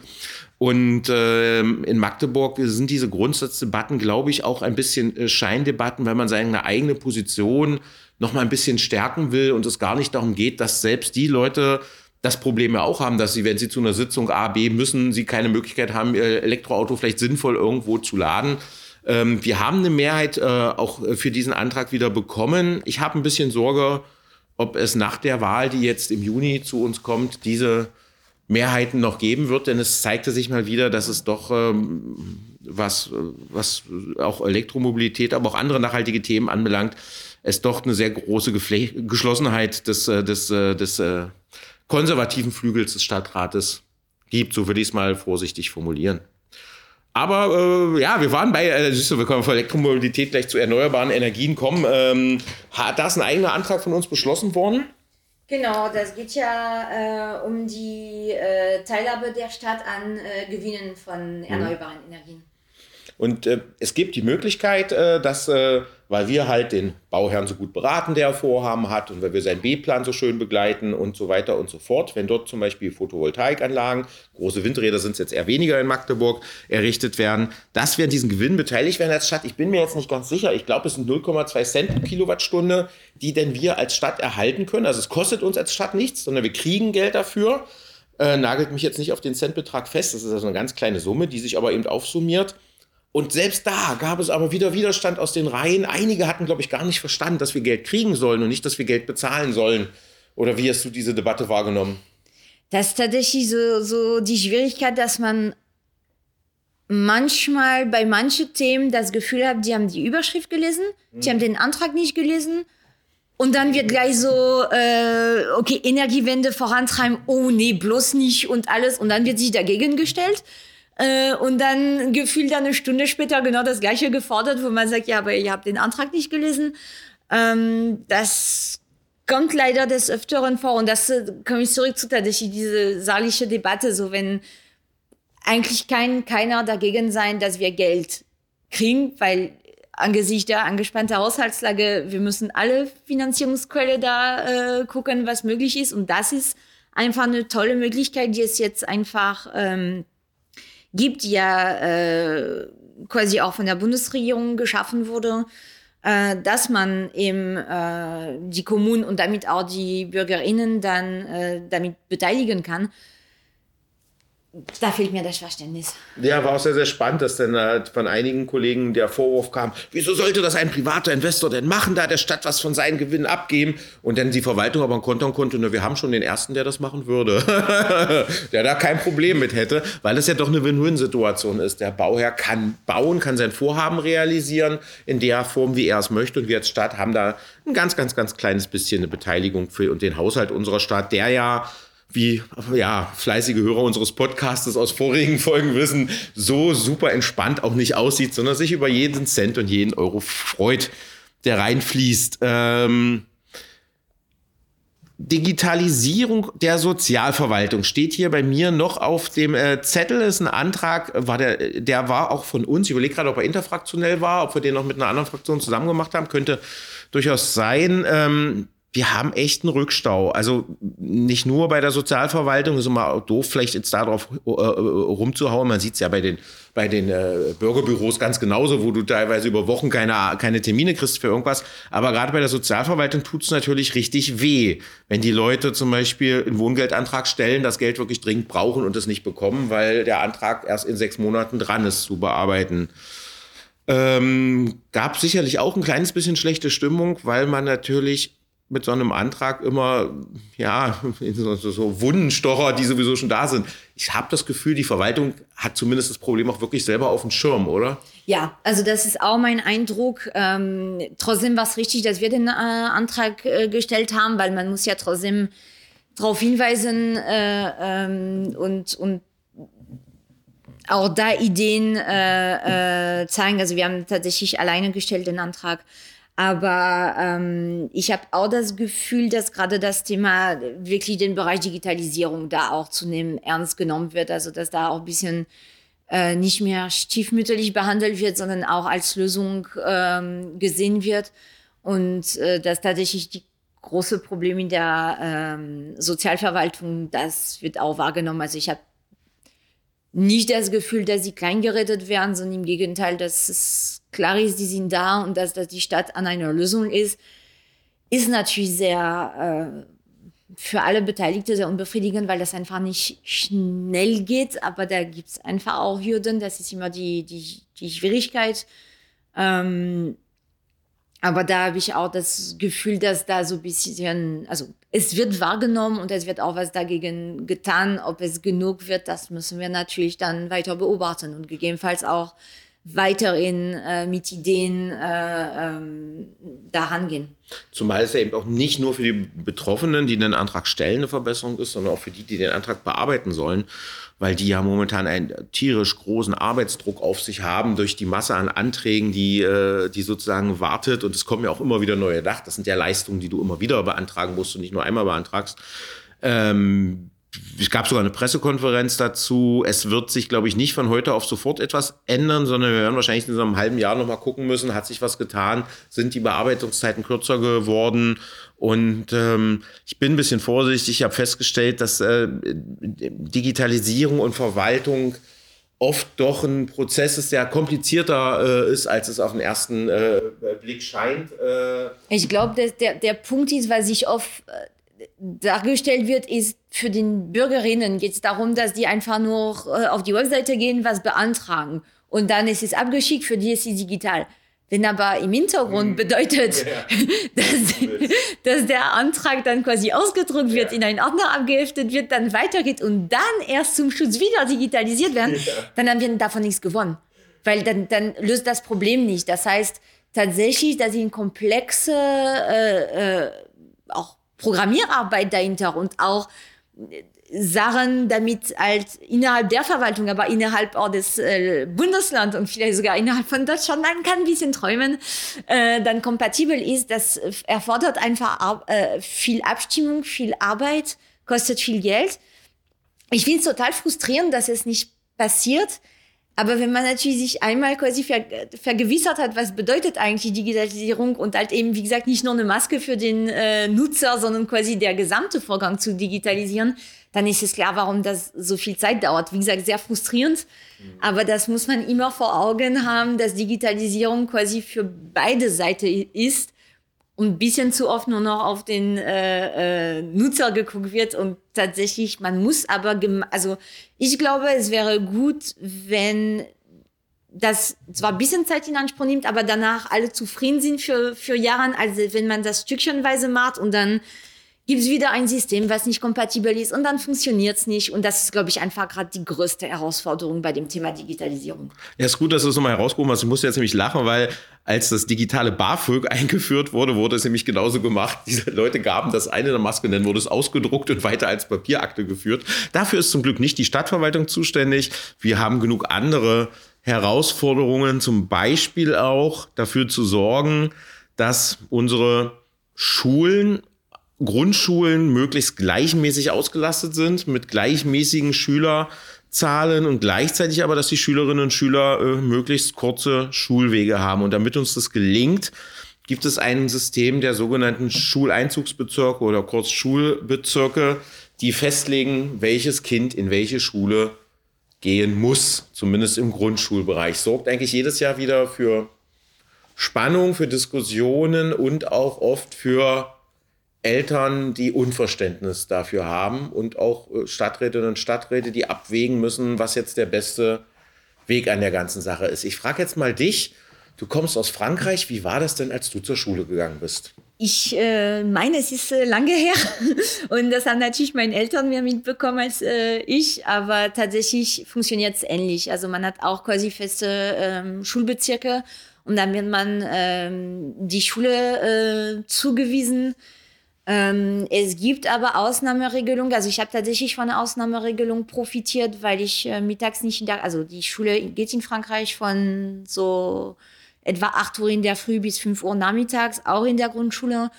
Und äh, in Magdeburg sind diese Grundsatzdebatten, glaube ich, auch ein bisschen äh, Scheindebatten, weil man seine eigene Position noch mal ein bisschen stärken will und es gar nicht darum geht, dass selbst die Leute das Problem ja auch haben, dass sie, wenn sie zu einer Sitzung A, B müssen, sie keine Möglichkeit haben, ihr Elektroauto vielleicht sinnvoll irgendwo zu laden. Ähm, wir haben eine Mehrheit äh, auch für diesen Antrag wieder bekommen. Ich habe ein bisschen Sorge, ob es nach der Wahl, die jetzt im Juni zu uns kommt, diese Mehrheiten noch geben wird, denn es zeigte sich mal wieder, dass es doch ähm, was, was auch Elektromobilität, aber auch andere nachhaltige Themen anbelangt, es doch eine sehr große Gefle Geschlossenheit des, äh, des, äh, des, des äh, konservativen Flügels des Stadtrates gibt, so würde ich es mal vorsichtig formulieren. Aber äh, ja, wir waren bei, äh, du, wir können von Elektromobilität gleich zu erneuerbaren Energien kommen. Ähm, da ist ein eigener Antrag von uns beschlossen worden. Genau, das geht ja äh, um die äh, Teilhabe der Stadt an äh, Gewinnen von erneuerbaren mhm. Energien. Und äh, es gibt die Möglichkeit, äh, dass, äh, weil wir halt den Bauherrn so gut beraten, der Vorhaben hat und weil wir seinen B-Plan so schön begleiten und so weiter und so fort, wenn dort zum Beispiel Photovoltaikanlagen, große Windräder sind es jetzt eher weniger in Magdeburg, errichtet werden, dass wir an diesen Gewinn beteiligt werden als Stadt. Ich bin mir jetzt nicht ganz sicher. Ich glaube, es sind 0,2 Cent pro Kilowattstunde, die denn wir als Stadt erhalten können. Also es kostet uns als Stadt nichts, sondern wir kriegen Geld dafür. Äh, nagelt mich jetzt nicht auf den Centbetrag fest. Das ist also eine ganz kleine Summe, die sich aber eben aufsummiert. Und selbst da gab es aber wieder Widerstand aus den Reihen. Einige hatten, glaube ich, gar nicht verstanden, dass wir Geld kriegen sollen und nicht, dass wir Geld bezahlen sollen. Oder wie hast du diese Debatte wahrgenommen? Das ist tatsächlich so, so die Schwierigkeit, dass man manchmal bei manchen Themen das Gefühl hat, die haben die Überschrift gelesen, mhm. die haben den Antrag nicht gelesen. Und dann wird gleich so, äh, okay, Energiewende vorantreiben, oh nee, bloß nicht und alles. Und dann wird sich dagegen gestellt. Äh, und dann gefühlt eine Stunde später genau das Gleiche gefordert, wo man sagt, ja, aber ihr habt den Antrag nicht gelesen. Ähm, das kommt leider des Öfteren vor. Und das äh, komme ich zurück zu tatsächlich diese sachliche Debatte, so wenn eigentlich kein, keiner dagegen sein, dass wir Geld kriegen, weil angesichts der angespannten Haushaltslage, wir müssen alle Finanzierungsquelle da äh, gucken, was möglich ist. Und das ist einfach eine tolle Möglichkeit, die es jetzt einfach ähm, gibt, die ja äh, quasi auch von der Bundesregierung geschaffen wurde, äh, dass man eben äh, die Kommunen und damit auch die BürgerInnen dann äh, damit beteiligen kann da fehlt mir das Verständnis. Ja, war auch sehr, sehr spannend, dass dann von einigen Kollegen der Vorwurf kam, wieso sollte das ein privater Investor denn machen, da der Stadt was von seinen Gewinnen abgeben und dann die Verwaltung aber ein kontern konnte, nur wir haben schon den ersten, der das machen würde, der da kein Problem mit hätte, weil es ja doch eine Win-Win-Situation ist. Der Bauherr kann bauen, kann sein Vorhaben realisieren in der Form, wie er es möchte und wir als Stadt haben da ein ganz, ganz, ganz kleines bisschen eine Beteiligung für und den Haushalt unserer Stadt, der ja wie ja, fleißige Hörer unseres Podcasts aus vorigen Folgen wissen, so super entspannt auch nicht aussieht, sondern sich über jeden Cent und jeden Euro freut, der reinfließt. Ähm, Digitalisierung der Sozialverwaltung steht hier bei mir noch auf dem äh, Zettel. Ist ein Antrag, war der, der war auch von uns. Ich überlege gerade, ob er interfraktionell war, ob wir den noch mit einer anderen Fraktion zusammen gemacht haben. Könnte durchaus sein. Ähm, wir haben echt einen Rückstau. Also nicht nur bei der Sozialverwaltung, ist immer doof, vielleicht jetzt darauf äh, rumzuhauen. Man sieht es ja bei den, bei den äh, Bürgerbüros ganz genauso, wo du teilweise über Wochen keine, keine Termine kriegst für irgendwas. Aber gerade bei der Sozialverwaltung tut es natürlich richtig weh, wenn die Leute zum Beispiel einen Wohngeldantrag stellen, das Geld wirklich dringend brauchen und es nicht bekommen, weil der Antrag erst in sechs Monaten dran ist zu bearbeiten. Ähm, gab sicherlich auch ein kleines bisschen schlechte Stimmung, weil man natürlich mit so einem Antrag immer, ja, so, so Wundenstocher, die sowieso schon da sind. Ich habe das Gefühl, die Verwaltung hat zumindest das Problem auch wirklich selber auf dem Schirm, oder? Ja, also das ist auch mein Eindruck. Ähm, trotzdem war es richtig, dass wir den äh, Antrag äh, gestellt haben, weil man muss ja trotzdem darauf hinweisen äh, ähm, und, und auch da Ideen äh, äh, zeigen. Also wir haben tatsächlich alleine gestellt den Antrag. Aber ähm, ich habe auch das Gefühl, dass gerade das Thema wirklich den Bereich Digitalisierung da auch zunehmend ernst genommen wird. Also dass da auch ein bisschen äh, nicht mehr stiefmütterlich behandelt wird, sondern auch als Lösung ähm, gesehen wird. Und äh, dass tatsächlich die große Probleme in der ähm, Sozialverwaltung, das wird auch wahrgenommen. Also ich habe nicht das Gefühl, dass sie kleingeredet werden, sondern im Gegenteil, dass es klar ist, die sind da und dass, dass die Stadt an einer Lösung ist, ist natürlich sehr äh, für alle Beteiligten sehr unbefriedigend, weil das einfach nicht schnell geht. Aber da gibt es einfach auch Hürden. Das ist immer die, die, die Schwierigkeit Ähm, aber da habe ich auch das Gefühl, dass da so ein bisschen, also es wird wahrgenommen und es wird auch was dagegen getan. Ob es genug wird, das müssen wir natürlich dann weiter beobachten und gegebenenfalls auch weiterhin äh, mit Ideen äh, ähm, daran gehen. Zumal es ja eben auch nicht nur für die Betroffenen, die den Antrag stellen, eine Verbesserung ist, sondern auch für die, die den Antrag bearbeiten sollen, weil die ja momentan einen tierisch großen Arbeitsdruck auf sich haben durch die Masse an Anträgen, die, äh, die sozusagen wartet. Und es kommen ja auch immer wieder neue Dach. Das sind ja Leistungen, die du immer wieder beantragen musst und nicht nur einmal beantragst. Ähm, es gab sogar eine Pressekonferenz dazu. Es wird sich, glaube ich, nicht von heute auf sofort etwas ändern, sondern wir werden wahrscheinlich in so einem halben Jahr nochmal gucken müssen, hat sich was getan, sind die Bearbeitungszeiten kürzer geworden. Und ähm, ich bin ein bisschen vorsichtig. Ich habe festgestellt, dass äh, Digitalisierung und Verwaltung oft doch ein Prozess ist, der komplizierter äh, ist, als es auf den ersten äh, Blick scheint. Äh ich glaube, der, der Punkt ist, was ich oft äh, dargestellt wird, ist für den Bürgerinnen geht es darum, dass die einfach nur äh, auf die Webseite gehen, was beantragen und dann ist es abgeschickt, für die ist es digital. Wenn aber im Hintergrund mhm. bedeutet, ja. dass, dass, der Antrag dann quasi ausgedruckt wird, ja. in einen Ordner abgeheftet wird, dann weitergeht und dann erst zum Schutz wieder digitalisiert werden, ja. dann haben wir davon nichts gewonnen. Weil dann, dann löst das Problem nicht. Das heißt tatsächlich, dass sind komplexe äh, äh, auch Programmierarbeit dahinter und auch Sachen, damit halt innerhalb der Verwaltung, aber innerhalb auch des äh, Bundeslands und vielleicht sogar innerhalb von Deutschland, man kann ein bisschen träumen, äh, dann kompatibel ist. Das erfordert einfach äh, viel Abstimmung, viel Arbeit, kostet viel Geld. Ich finde es total frustrierend, dass es nicht passiert. Aber wenn man natürlich sich einmal quasi ver vergewissert hat, was bedeutet eigentlich Digitalisierung und halt eben, wie gesagt, nicht nur eine Maske für den äh, Nutzer, sondern quasi der gesamte Vorgang zu digitalisieren, dann ist es klar, warum das so viel Zeit dauert. Wie gesagt, sehr frustrierend. Mhm. Aber das muss man immer vor Augen haben, dass Digitalisierung quasi für beide Seiten ist und ein bisschen zu oft nur noch auf den äh, äh, Nutzer geguckt wird und tatsächlich, man muss aber, also ich glaube, es wäre gut, wenn das zwar ein bisschen Zeit in Anspruch nimmt, aber danach alle zufrieden sind für, für Jahre, also wenn man das stückchenweise macht und dann gibt es wieder ein System, was nicht kompatibel ist und dann funktioniert es nicht. Und das ist, glaube ich, einfach gerade die größte Herausforderung bei dem Thema Digitalisierung. Ja, ist gut, dass du es nochmal herausgehoben hast. Ich musste jetzt nämlich lachen, weil als das digitale BAföG eingeführt wurde, wurde es nämlich genauso gemacht. Diese Leute gaben das eine der Maske, dann wurde es ausgedruckt und weiter als Papierakte geführt. Dafür ist zum Glück nicht die Stadtverwaltung zuständig. Wir haben genug andere Herausforderungen, zum Beispiel auch dafür zu sorgen, dass unsere Schulen Grundschulen möglichst gleichmäßig ausgelastet sind mit gleichmäßigen Schülerzahlen und gleichzeitig aber, dass die Schülerinnen und Schüler äh, möglichst kurze Schulwege haben. Und damit uns das gelingt, gibt es ein System der sogenannten Schuleinzugsbezirke oder kurz Schulbezirke, die festlegen, welches Kind in welche Schule gehen muss, zumindest im Grundschulbereich. Sorgt eigentlich jedes Jahr wieder für Spannung, für Diskussionen und auch oft für Eltern, die Unverständnis dafür haben und auch äh, Stadträtinnen und Stadträte, die abwägen müssen, was jetzt der beste Weg an der ganzen Sache ist. Ich frage jetzt mal dich, du kommst aus Frankreich, wie war das denn, als du zur Schule gegangen bist? Ich äh, meine, es ist äh, lange her und das haben natürlich meine Eltern mehr mitbekommen als äh, ich, aber tatsächlich funktioniert es ähnlich. Also man hat auch quasi feste ähm, Schulbezirke und dann wird man ähm, die Schule äh, zugewiesen ähm, es gibt aber Ausnahmeregelungen. Also ich habe tatsächlich von einer Ausnahmeregelung profitiert, weil ich äh, mittags nicht in der, also die Schule geht in Frankreich von so etwa 8 Uhr in der Früh bis 5 Uhr nachmittags, auch in der Grundschule.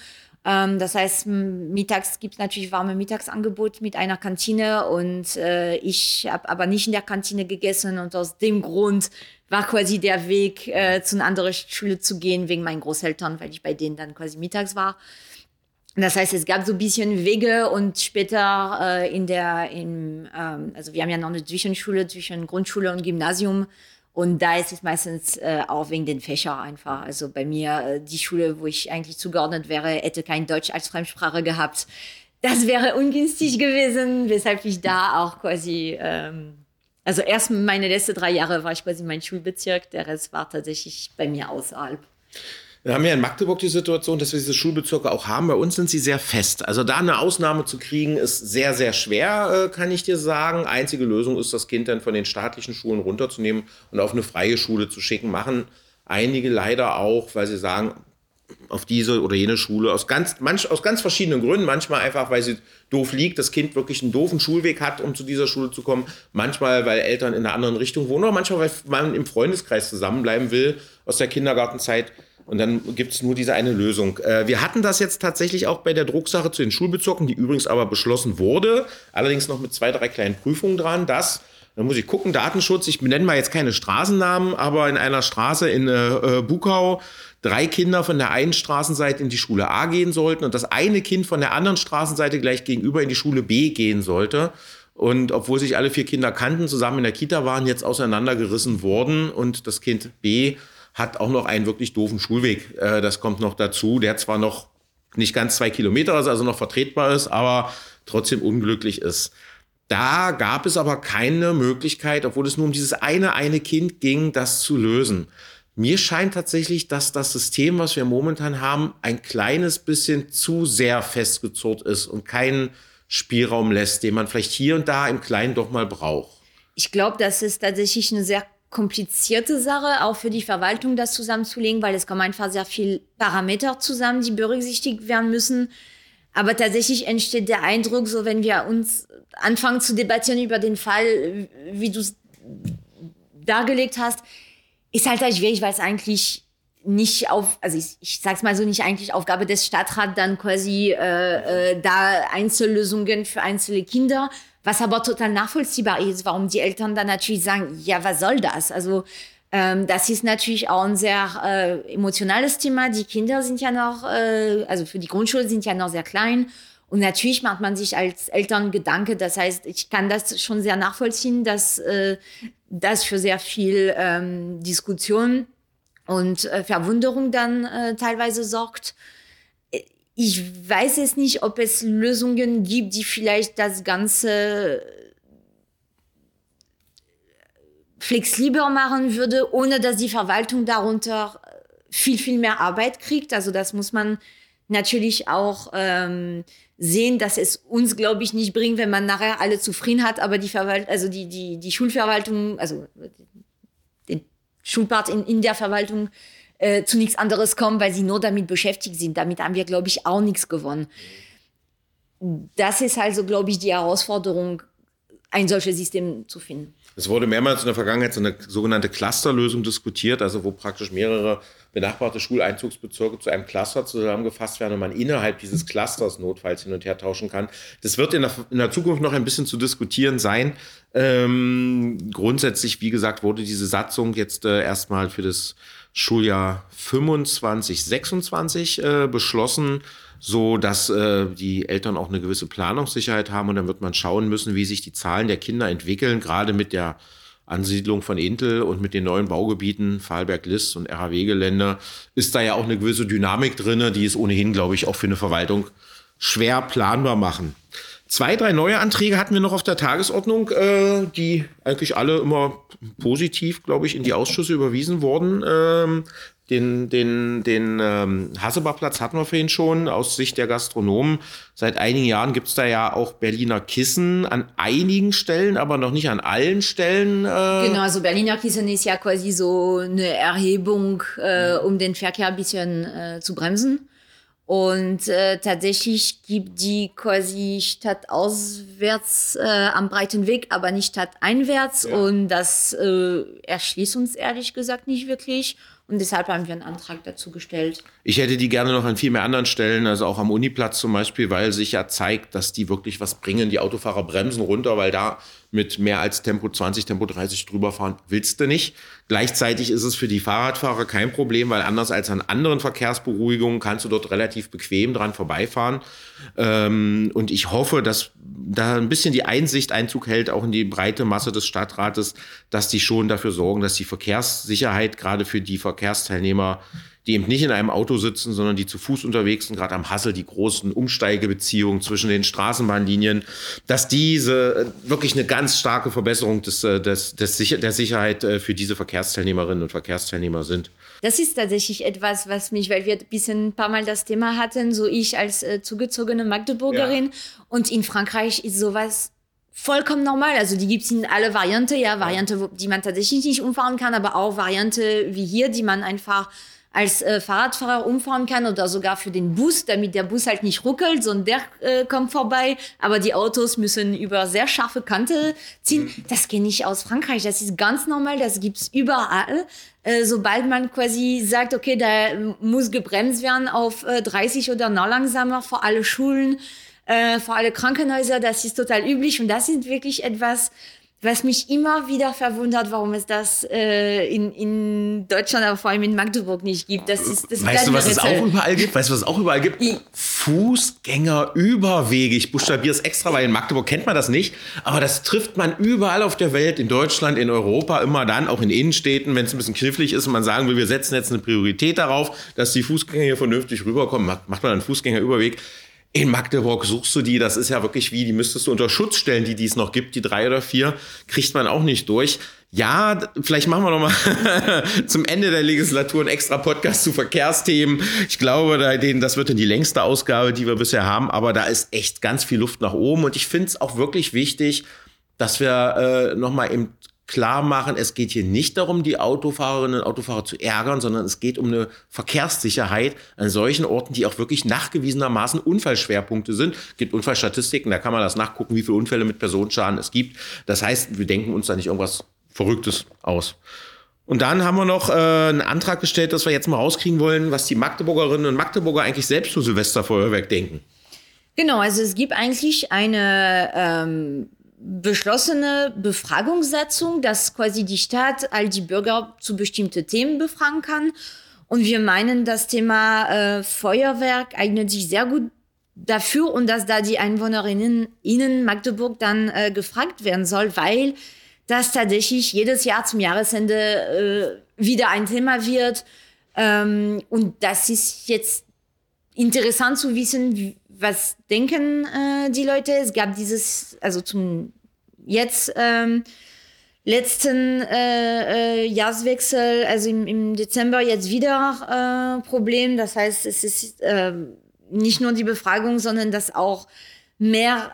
Ähm, das heißt, mittags gibt es natürlich warme Mittagsangebot mit einer Kantine und äh, ich habe aber nicht in der Kantine gegessen und aus dem Grund war quasi der Weg, äh, zu einer anderen Schule zu gehen, wegen meinen Großeltern, weil ich bei denen dann quasi mittags war. Das heißt, es gab so ein bisschen Wege und später äh, in der, in, ähm, also wir haben ja noch eine Zwischenschule zwischen Grundschule und Gymnasium und da ist es meistens äh, auch wegen den Fächern einfach. Also bei mir, äh, die Schule, wo ich eigentlich zugeordnet wäre, hätte kein Deutsch als Fremdsprache gehabt. Das wäre ungünstig gewesen, weshalb ich da auch quasi ähm, Also erst meine letzten drei Jahre war ich quasi mein Schulbezirk, der Rest war tatsächlich bei mir außerhalb. Wir haben ja in Magdeburg die Situation, dass wir diese Schulbezirke auch haben. Bei uns sind sie sehr fest. Also da eine Ausnahme zu kriegen, ist sehr, sehr schwer, äh, kann ich dir sagen. Einzige Lösung ist, das Kind dann von den staatlichen Schulen runterzunehmen und auf eine freie Schule zu schicken. Machen einige leider auch, weil sie sagen, auf diese oder jene Schule aus ganz, manch, aus ganz verschiedenen Gründen. Manchmal einfach, weil sie doof liegt, das Kind wirklich einen doofen Schulweg hat, um zu dieser Schule zu kommen. Manchmal, weil Eltern in einer anderen Richtung wohnen oder manchmal, weil man im Freundeskreis zusammenbleiben will aus der Kindergartenzeit. Und dann gibt es nur diese eine Lösung. Äh, wir hatten das jetzt tatsächlich auch bei der Drucksache zu den Schulbezirken, die übrigens aber beschlossen wurde. Allerdings noch mit zwei, drei kleinen Prüfungen dran, dass da muss ich gucken, Datenschutz, ich nenne mal jetzt keine Straßennamen, aber in einer Straße in äh, Bukau drei Kinder von der einen Straßenseite in die Schule A gehen sollten und das eine Kind von der anderen Straßenseite gleich gegenüber in die Schule B gehen sollte. Und obwohl sich alle vier Kinder kannten, zusammen in der Kita waren, jetzt auseinandergerissen worden und das Kind B hat auch noch einen wirklich doofen Schulweg. Äh, das kommt noch dazu, der zwar noch nicht ganz zwei Kilometer also noch vertretbar ist, aber trotzdem unglücklich ist. Da gab es aber keine Möglichkeit, obwohl es nur um dieses eine, eine Kind ging, das zu lösen. Mir scheint tatsächlich, dass das System, was wir momentan haben, ein kleines bisschen zu sehr festgezurrt ist und keinen Spielraum lässt, den man vielleicht hier und da im Kleinen doch mal braucht. Ich glaube, das ist tatsächlich eine sehr komplizierte Sache, auch für die Verwaltung das zusammenzulegen, weil es kommen einfach sehr viele Parameter zusammen, die berücksichtigt werden müssen. Aber tatsächlich entsteht der Eindruck, so wenn wir uns anfangen zu debattieren über den Fall, wie du es dargelegt hast, ist halt schwierig, weil es eigentlich nicht auf, also ich, ich sag's mal so, nicht eigentlich Aufgabe des Stadtrats, dann quasi äh, äh, da Einzellösungen für einzelne Kinder, was aber total nachvollziehbar ist, warum die Eltern dann natürlich sagen, ja, was soll das? Also ähm, das ist natürlich auch ein sehr äh, emotionales Thema. Die Kinder sind ja noch, äh, also für die Grundschule sind ja noch sehr klein. Und natürlich macht man sich als Eltern Gedanke. Das heißt, ich kann das schon sehr nachvollziehen, dass äh, das für sehr viel ähm, Diskussion und äh, Verwunderung dann äh, teilweise sorgt. Ich weiß es nicht, ob es Lösungen gibt, die vielleicht das Ganze flexibler machen würde, ohne dass die Verwaltung darunter viel, viel mehr Arbeit kriegt. Also das muss man natürlich auch ähm, sehen, dass es uns, glaube ich, nicht bringt, wenn man nachher alle zufrieden hat, aber die Verwaltung, also die, die, die Schulverwaltung, also den Schulpart in, in der Verwaltung äh, zu nichts anderes kommen, weil sie nur damit beschäftigt sind. Damit haben wir, glaube ich, auch nichts gewonnen. Das ist also, glaube ich, die Herausforderung, ein solches System zu finden. Es wurde mehrmals in der Vergangenheit so eine sogenannte Clusterlösung diskutiert, also wo praktisch mehrere benachbarte Schuleinzugsbezirke zu einem Cluster zusammengefasst werden und man innerhalb dieses Clusters notfalls hin und her tauschen kann. Das wird in der, in der Zukunft noch ein bisschen zu diskutieren sein. Ähm, grundsätzlich, wie gesagt, wurde diese Satzung jetzt äh, erstmal für das Schuljahr 25, 26 äh, beschlossen so dass äh, die Eltern auch eine gewisse Planungssicherheit haben und dann wird man schauen müssen, wie sich die Zahlen der Kinder entwickeln, gerade mit der Ansiedlung von Intel und mit den neuen Baugebieten, Fahlberg-List und RHW-Gelände, ist da ja auch eine gewisse Dynamik drin, die es ohnehin, glaube ich, auch für eine Verwaltung schwer planbar machen. Zwei, drei neue Anträge hatten wir noch auf der Tagesordnung, äh, die eigentlich alle immer positiv, glaube ich, in die Ausschüsse überwiesen wurden. Ähm, den, den, den ähm, Hasselbachplatz hatten wir vorhin schon aus Sicht der Gastronomen. Seit einigen Jahren gibt's da ja auch Berliner Kissen an einigen Stellen, aber noch nicht an allen Stellen. Äh genau, also Berliner Kissen ist ja quasi so eine Erhebung, äh, um den Verkehr ein bisschen äh, zu bremsen. Und äh, tatsächlich gibt die quasi stadtauswärts äh, am breiten Weg, aber nicht stadteinwärts. Ja. Und das äh, erschließt uns ehrlich gesagt nicht wirklich. Und deshalb haben wir einen Antrag dazu gestellt. Ich hätte die gerne noch an viel mehr anderen Stellen, also auch am Uniplatz zum Beispiel, weil sich ja zeigt, dass die wirklich was bringen. Die Autofahrer bremsen runter, weil da mit mehr als Tempo 20, Tempo 30 drüber fahren willst du nicht. Gleichzeitig ist es für die Fahrradfahrer kein Problem, weil anders als an anderen Verkehrsberuhigungen kannst du dort relativ bequem dran vorbeifahren. Ähm, und ich hoffe, dass da ein bisschen die Einsicht Einzug hält, auch in die breite Masse des Stadtrates, dass die schon dafür sorgen, dass die Verkehrssicherheit gerade für die Verkehrsteilnehmer die eben nicht in einem Auto sitzen, sondern die zu Fuß unterwegs sind, gerade am Hassel, die großen Umsteigebeziehungen zwischen den Straßenbahnlinien, dass diese äh, wirklich eine ganz starke Verbesserung des, äh, des, des Sicher der Sicherheit äh, für diese Verkehrsteilnehmerinnen und Verkehrsteilnehmer sind. Das ist tatsächlich etwas, was mich, weil wir ein bisschen ein paar Mal das Thema hatten, so ich als äh, zugezogene Magdeburgerin ja. und in Frankreich ist sowas vollkommen normal. Also die gibt es in alle Variante, ja, Variante, die man tatsächlich nicht umfahren kann, aber auch Variante wie hier, die man einfach als äh, Fahrradfahrer umfahren kann oder sogar für den Bus, damit der Bus halt nicht ruckelt, sondern der äh, kommt vorbei. Aber die Autos müssen über sehr scharfe Kante ziehen. Mhm. Das kenne ich aus Frankreich. Das ist ganz normal. Das gibt's überall. Äh, sobald man quasi sagt, okay, da muss gebremst werden auf äh, 30 oder noch langsamer vor alle Schulen, äh, vor alle Krankenhäuser, das ist total üblich und das ist wirklich etwas, was mich immer wieder verwundert, warum es das äh, in, in Deutschland, aber vor allem in Magdeburg nicht gibt. Das ist, das weißt du, was es auch überall gibt? Weißt du, was es auch überall gibt? I Fußgängerüberwege. Ich buchstabiere es extra, weil in Magdeburg kennt man das nicht. Aber das trifft man überall auf der Welt, in Deutschland, in Europa, immer dann, auch in Innenstädten, wenn es ein bisschen knifflig ist und man sagen will, wir setzen jetzt eine Priorität darauf, dass die Fußgänger hier vernünftig rüberkommen, macht man einen Fußgängerüberweg. In Magdeburg suchst du die, das ist ja wirklich wie, die müsstest du unter Schutz stellen, die, die es noch gibt, die drei oder vier, kriegt man auch nicht durch. Ja, vielleicht machen wir noch mal zum Ende der Legislatur einen extra Podcast zu Verkehrsthemen. Ich glaube, das wird dann die längste Ausgabe, die wir bisher haben, aber da ist echt ganz viel Luft nach oben und ich finde es auch wirklich wichtig, dass wir äh, noch mal eben klar machen, es geht hier nicht darum, die Autofahrerinnen und Autofahrer zu ärgern, sondern es geht um eine Verkehrssicherheit an solchen Orten, die auch wirklich nachgewiesenermaßen Unfallschwerpunkte sind. Es gibt Unfallstatistiken, da kann man das nachgucken, wie viele Unfälle mit Personenschaden es gibt. Das heißt, wir denken uns da nicht irgendwas Verrücktes aus. Und dann haben wir noch äh, einen Antrag gestellt, dass wir jetzt mal rauskriegen wollen, was die Magdeburgerinnen und Magdeburger eigentlich selbst zu Silvesterfeuerwerk denken. Genau, also es gibt eigentlich eine ähm, beschlossene Befragungssatzung, dass quasi die Stadt all die Bürger zu bestimmten Themen befragen kann. Und wir meinen, das Thema äh, Feuerwerk eignet sich sehr gut dafür und dass da die Einwohnerinnen in Magdeburg dann äh, gefragt werden soll, weil das tatsächlich jedes Jahr zum Jahresende äh, wieder ein Thema wird. Ähm, und das ist jetzt interessant zu wissen, was denken äh, die Leute. Es gab dieses, also zum jetzt ähm, letzten äh, äh, Jahreswechsel, also im, im Dezember jetzt wieder äh, Problem. Das heißt, es ist äh, nicht nur die Befragung, sondern dass auch mehr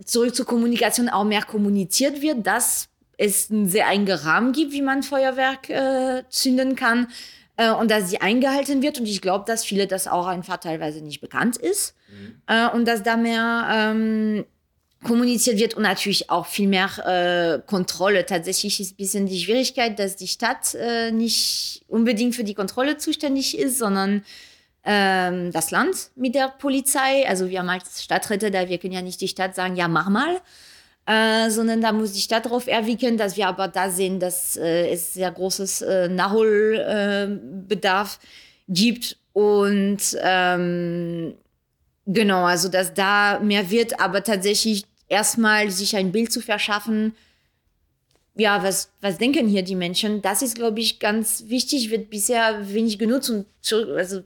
äh, zurück zur Kommunikation auch mehr kommuniziert wird, dass es einen sehr engen Rahmen gibt, wie man Feuerwerk äh, zünden kann äh, und dass sie eingehalten wird. Und ich glaube, dass viele das auch einfach teilweise nicht bekannt ist mhm. äh, und dass da mehr ähm, kommuniziert wird und natürlich auch viel mehr äh, Kontrolle. Tatsächlich ist ein bisschen die Schwierigkeit, dass die Stadt äh, nicht unbedingt für die Kontrolle zuständig ist, sondern ähm, das Land mit der Polizei. Also wir haben als Stadträte, da wir können ja nicht die Stadt sagen, ja, mach mal. Äh, sondern da muss die Stadt darauf erwickeln, dass wir aber da sehen, dass äh, es sehr großes äh, Nachholbedarf gibt und ähm, genau, also dass da mehr wird, aber tatsächlich erstmal sich ein Bild zu verschaffen, ja, was, was denken hier die Menschen? Das ist, glaube ich, ganz wichtig, wird bisher wenig genutzt und zurück, also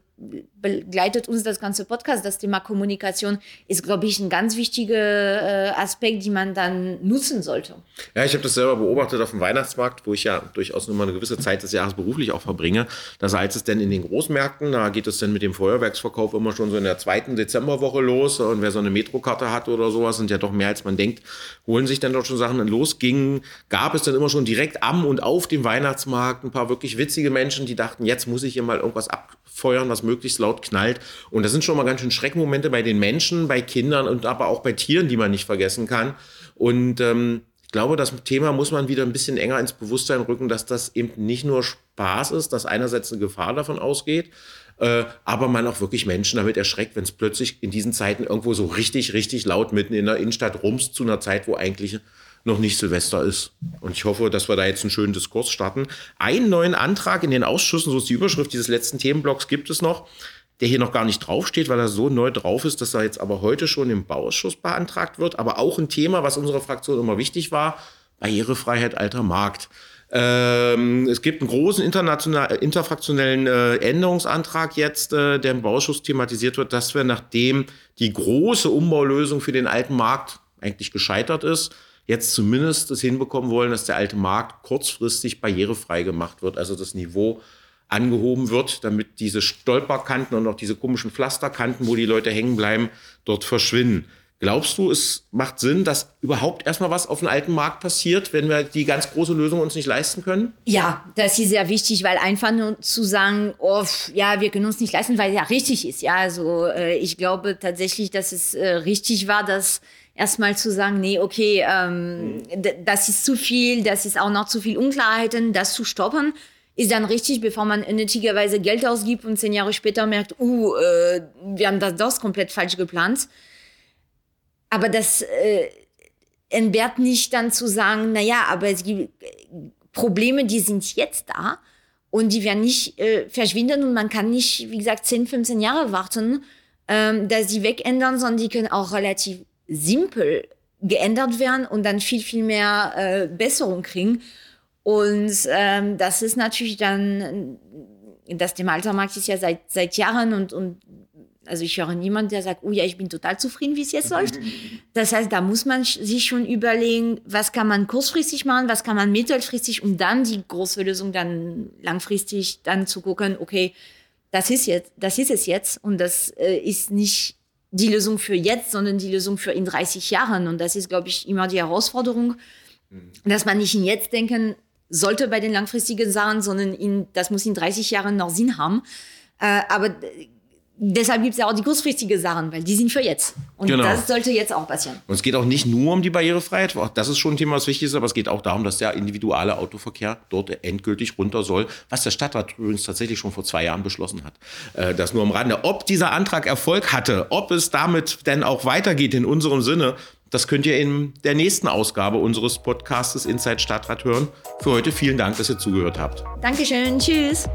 begleitet uns das ganze Podcast. Das Thema Kommunikation ist, glaube ich, ein ganz wichtiger äh, Aspekt, den man dann nutzen sollte. Ja, ich habe das selber beobachtet auf dem Weihnachtsmarkt, wo ich ja durchaus nur mal eine gewisse Zeit des Jahres beruflich auch verbringe. dass als es denn in den Großmärkten, da geht es dann mit dem Feuerwerksverkauf immer schon so in der zweiten Dezemberwoche los. Und wer so eine Metrokarte hat oder sowas, sind ja doch mehr als man denkt, holen sich dann doch schon Sachen. Und losging, gab es dann immer schon direkt am und auf dem Weihnachtsmarkt ein paar wirklich witzige Menschen, die dachten, jetzt muss ich hier mal irgendwas abfeuern, was möglichst laut knallt. Und das sind schon mal ganz schön Schreckmomente bei den Menschen, bei Kindern und aber auch bei Tieren, die man nicht vergessen kann. Und ähm, ich glaube, das Thema muss man wieder ein bisschen enger ins Bewusstsein rücken, dass das eben nicht nur Spaß ist, dass einerseits eine Gefahr davon ausgeht, äh, aber man auch wirklich Menschen damit erschreckt, wenn es plötzlich in diesen Zeiten irgendwo so richtig, richtig laut mitten in der Innenstadt rumst zu einer Zeit, wo eigentlich noch nicht Silvester ist. Und ich hoffe, dass wir da jetzt einen schönen Diskurs starten. Einen neuen Antrag in den Ausschüssen, so ist die Überschrift dieses letzten Themenblocks, gibt es noch, der hier noch gar nicht draufsteht, weil er so neu drauf ist, dass er jetzt aber heute schon im Bauausschuss beantragt wird. Aber auch ein Thema, was unserer Fraktion immer wichtig war, Barrierefreiheit alter Markt. Ähm, es gibt einen großen international, interfraktionellen äh, Änderungsantrag jetzt, äh, der im Bauschuss thematisiert wird, dass wir, nachdem die große Umbaulösung für den alten Markt eigentlich gescheitert ist, jetzt zumindest es hinbekommen wollen, dass der alte Markt kurzfristig barrierefrei gemacht wird, also das Niveau angehoben wird, damit diese Stolperkanten und auch diese komischen Pflasterkanten, wo die Leute hängen bleiben, dort verschwinden. Glaubst du, es macht Sinn, dass überhaupt erstmal was auf dem alten Markt passiert, wenn wir die ganz große Lösung uns nicht leisten können? Ja, das ist sehr wichtig, weil einfach nur zu sagen, oh, ja, wir können uns nicht leisten, weil ja richtig ist. Ja, also äh, ich glaube tatsächlich, dass es äh, richtig war, dass erstmal zu sagen, nee, okay, ähm, mhm. das ist zu viel, das ist auch noch zu viel Unklarheiten, das zu stoppen ist dann richtig, bevor man nötigerweise Geld ausgibt und zehn Jahre später merkt, uh, äh, wir haben das, das komplett falsch geplant. Aber das äh, entbehrt nicht dann zu sagen, na ja, aber es gibt Probleme, die sind jetzt da und die werden nicht äh, verschwinden und man kann nicht, wie gesagt, 10, 15 Jahre warten, ähm, dass sie wegändern, sondern die können auch relativ simpel geändert werden und dann viel, viel mehr äh, Besserung kriegen. Und ähm, das ist natürlich dann, das Thema Altermarkt ist ja seit, seit Jahren und, und also ich höre niemanden, der sagt, oh ja, ich bin total zufrieden, wie es jetzt läuft. Das heißt, da muss man sich schon überlegen, was kann man kurzfristig machen, was kann man mittelfristig und dann die große Lösung dann langfristig dann zu gucken, okay, das ist jetzt, das ist es jetzt und das äh, ist nicht die Lösung für jetzt, sondern die Lösung für in 30 Jahren und das ist, glaube ich, immer die Herausforderung, mhm. dass man nicht in jetzt denken sollte bei den langfristigen Sachen, sondern in, das muss in 30 Jahren noch Sinn haben. Äh, aber deshalb gibt es ja auch die kurzfristige Sachen, weil die sind für jetzt. Und genau. das sollte jetzt auch passieren. Und es geht auch nicht nur um die Barrierefreiheit, das ist schon ein Thema, was wichtig ist, aber es geht auch darum, dass der individuelle Autoverkehr dort endgültig runter soll, was der Stadtrat übrigens tatsächlich schon vor zwei Jahren beschlossen hat. Äh, das nur am Rande. Ob dieser Antrag Erfolg hatte, ob es damit denn auch weitergeht in unserem Sinne, das könnt ihr in der nächsten Ausgabe unseres Podcastes Inside Stadtrat hören. Für heute vielen Dank, dass ihr zugehört habt. Dankeschön. Tschüss.